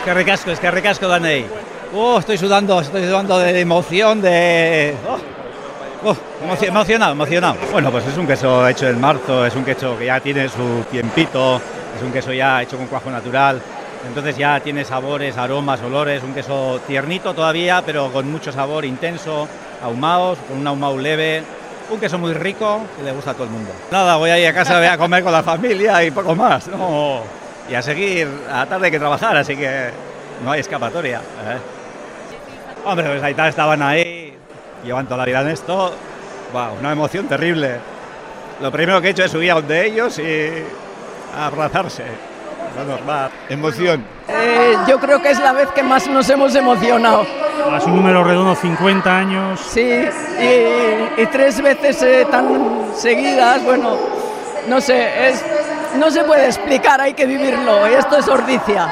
Es que ricasco, es que ricasco, Danei. Oh, estoy sudando, estoy sudando de emoción, de... Oh, oh, emoci- emocionado, emocionado. Bueno, pues es un queso hecho en marzo, es un queso que ya tiene su tiempito, es un queso ya hecho con cuajo natural, entonces ya tiene sabores, aromas, olores, un queso tiernito todavía, pero con mucho sabor intenso, ahumados, con un ahumado leve, un queso muy rico que le gusta a todo el mundo. Nada, voy a ir a casa, voy a comer con la familia y poco más, ¿no? Y a seguir, a la tarde hay que trabajar, así que no hay escapatoria. ¿eh? Hombre, pues ahí estaban ahí, llevan toda la vida en esto, wow, una emoción terrible. Lo primero que he hecho es subir a donde ellos y abrazarse, lo normal. Emoción. Eh, yo creo que es la vez que más nos hemos emocionado. Es un número redondo, 50 años. Sí, y, y tres veces eh, tan seguidas, bueno, no sé, es, no se puede explicar, hay que vivirlo, y esto es ordicia.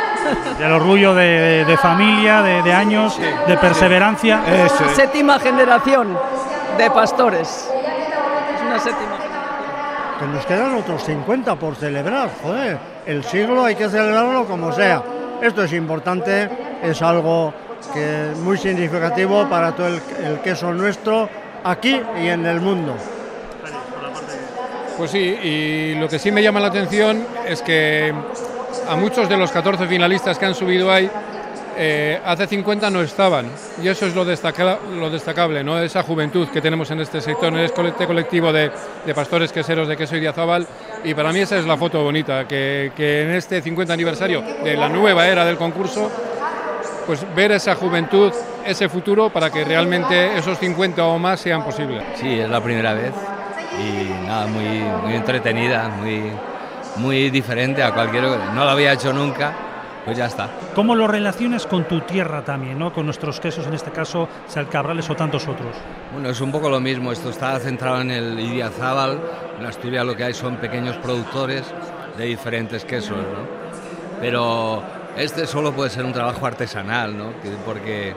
Del orgullo de, de- de familia, de, de años, de perseverancia. Eso es. Séptima generación de pastores. Es una séptima generación. Que nos quedan otros 50 por celebrar, joder. El siglo hay que celebrarlo como sea. Esto es importante, es algo que muy significativo para todo el, el queso nuestro aquí y en el mundo. Pues sí, y lo que sí me llama la atención es que a muchos de los 14 finalistas que han subido ahí, eh, hace 50 no estaban. Y eso es lo, destaca- lo destacable, ¿no? esa juventud que tenemos en este sector, en este colectivo de, de pastores queseros de queso y diazabal. Y para mí esa es la foto bonita, que, que en este 50 aniversario de la nueva era del concurso, pues ver esa juventud, ese futuro, para que realmente esos 50 o más sean posibles. Sí, es la primera vez y nada, muy, muy entretenida, muy, muy diferente a cualquier... No lo había hecho nunca, pues ya está. ¿Cómo lo relacionas con tu tierra también, ¿no? con nuestros quesos, en este caso, Salcabrales o tantos otros? Bueno, es un poco lo mismo, esto está centrado en el Idiazábal, en Asturias lo que hay son pequeños productores de diferentes quesos, ¿no? Pero este solo puede ser un trabajo artesanal, ¿no? Que- porque eh,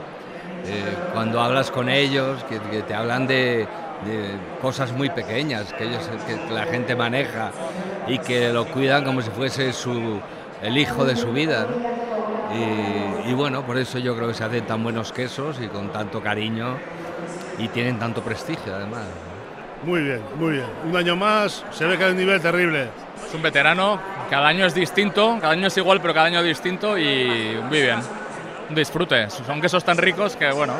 cuando hablas con ellos, que, que te hablan de, de cosas muy pequeñas que, ellos, que la gente maneja y que lo cuidan como si fuese su, el hijo de su vida, ¿no? Y, y bueno, por eso yo creo que se hacen tan buenos quesos y con tanto cariño y tienen tanto prestigio además. Muy bien, muy bien. Un año más, se ve que hay un nivel terrible. Es un veterano, cada año es distinto, cada año es igual, pero cada año distinto y muy bien. Un disfrute. Son quesos tan ricos que, bueno,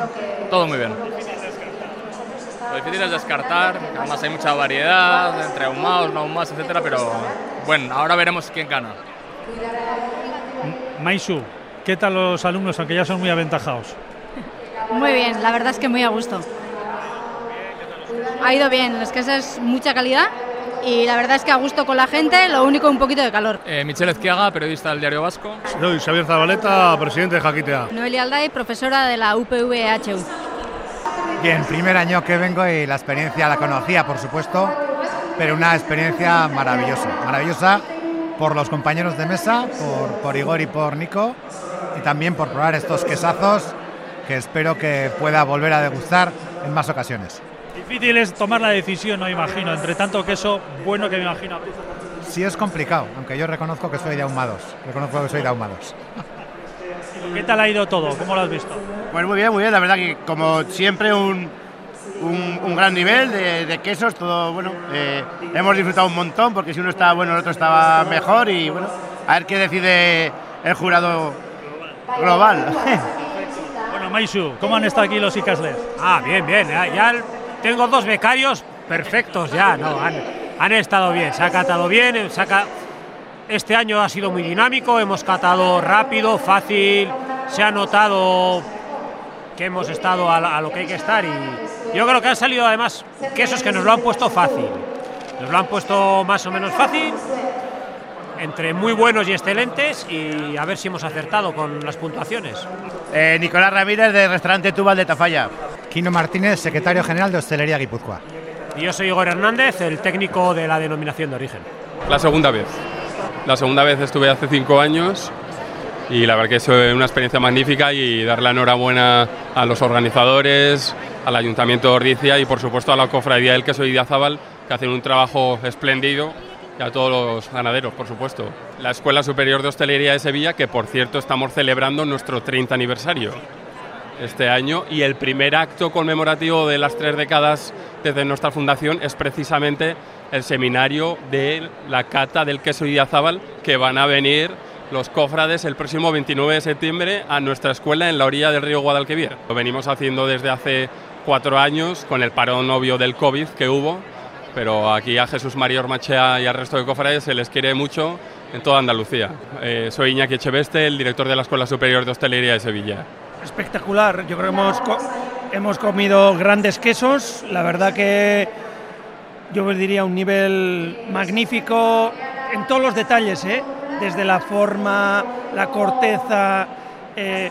todo muy bien. Lo difícil es descartar, además hay mucha variedad entre ahumados, no ahumados, etcétera, pero bueno, ahora veremos quién gana. Maisu, ¿qué tal los alumnos, aunque ya son muy aventajados? Muy bien, la verdad es que muy a gusto. Ha ido bien, es que esa es mucha calidad y la verdad es que a gusto con la gente, lo único un poquito de calor. Eh, Michelle Ezquiaga, periodista del Diario Vasco. Soy Xavier Zabaleta, presidente de Jaquitea. Noelia Alday, profesora de la UPV-HU. Bien, primer año que vengo y la experiencia la conocía, por supuesto, pero una experiencia maravillosa. Maravillosa por los compañeros de mesa, por, por Igor y por Nico, y también por probar estos quesazos que espero que pueda volver a degustar en más ocasiones. Difícil es tomar la decisión, no imagino, entre tanto queso bueno que me imagino. Sí es complicado, aunque yo reconozco que soy de ahumados. Reconozco que soy de ahumados. ¿Qué tal ha ido todo? ¿Cómo lo has visto? Pues muy bien, muy bien. La verdad que como siempre un, un, gran nivel de, quesos, todo bueno. eh, hemos disfrutado un montón porque si uno estaba bueno el otro estaba mejor y bueno, a ver qué decide el jurado global. Bueno, Maisu, ¿cómo han estado aquí los Icasles? Ah, bien, bien. Ya, tengo dos becarios perfectos ya, ¿no? Han, han estado bien, se ha catado bien, se ha este año ha sido muy dinámico, hemos catado rápido, fácil, se ha notado que hemos estado a, la- a lo que hay que estar y yo creo que han salido además quesos que nos lo han puesto fácil. Nos lo han puesto más o menos fácil, entre muy buenos y excelentes y a ver si hemos acertado con las puntuaciones. Eh, Nicolás Ramírez del restaurante Tubal de Tafalla. Quino Martínez, secretario general de Hostelería Guipúzcoa. Y yo soy Igor Hernández, el técnico de la denominación de origen. La segunda vez. La segunda vez estuve hace cinco años y la verdad que es una experiencia magnífica y dar la enhorabuena a los organizadores, al Ayuntamiento de Ordicia y por supuesto a la Cofradía del Queso Idiazábal que hacen un trabajo espléndido y a todos los ganaderos, por supuesto. La Escuela Superior de Hostelería de Sevilla, que por cierto estamos celebrando nuestro 30 aniversario este año y el primer acto conmemorativo de las tres décadas desde nuestra fundación es precisamente el seminario de la cata del queso Idiazábal que van a venir los cofrades el próximo 29 de septiembre a nuestra escuela en la orilla del río Guadalquivir. Lo venimos haciendo desde hace cuatro años con el parón obvio del COVID que hubo, pero aquí a Jesús María Ormachea y al resto de cofrades se les quiere mucho en toda Andalucía. Eh, soy Iñaki Echeveste, el director de la Escuela Superior de Hostelería de Sevilla. Espectacular, yo creo que hemos, hemos comido grandes quesos, la verdad que yo diría un nivel magnífico en todos los detalles, ¿eh? Desde la forma, la corteza, eh,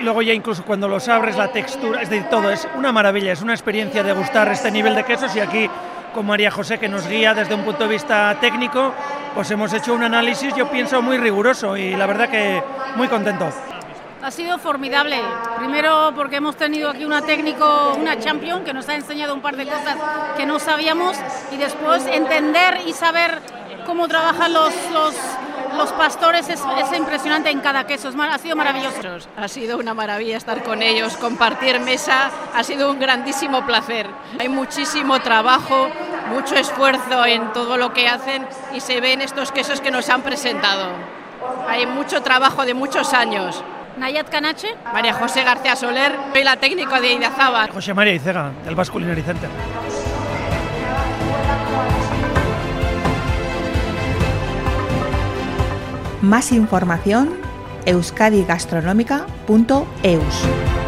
luego ya incluso cuando los abres, la textura, es decir, todo, es una maravilla, es una experiencia de gustar este nivel de quesos y aquí con María José que nos guía desde un punto de vista técnico, pues hemos hecho un análisis, yo pienso, muy riguroso y la verdad que muy contento. Ha sido formidable. Primero porque hemos tenido aquí una técnico, una champion que nos ha enseñado un par de cosas que no sabíamos y después entender y saber cómo trabajan los, los, los pastores es, es, impresionante en cada queso, es, ha sido maravilloso. Ha sido una maravilla estar con ellos, compartir mesa, ha sido un grandísimo placer. Hay muchísimo trabajo, mucho esfuerzo en todo lo que hacen y se ven estos quesos que nos han presentado. Hay mucho trabajo de muchos años. Nayat Canache. María José García Soler, soy la técnica de Idazaba. José María Icega, del Basque Más información euskadigastronomica.eus.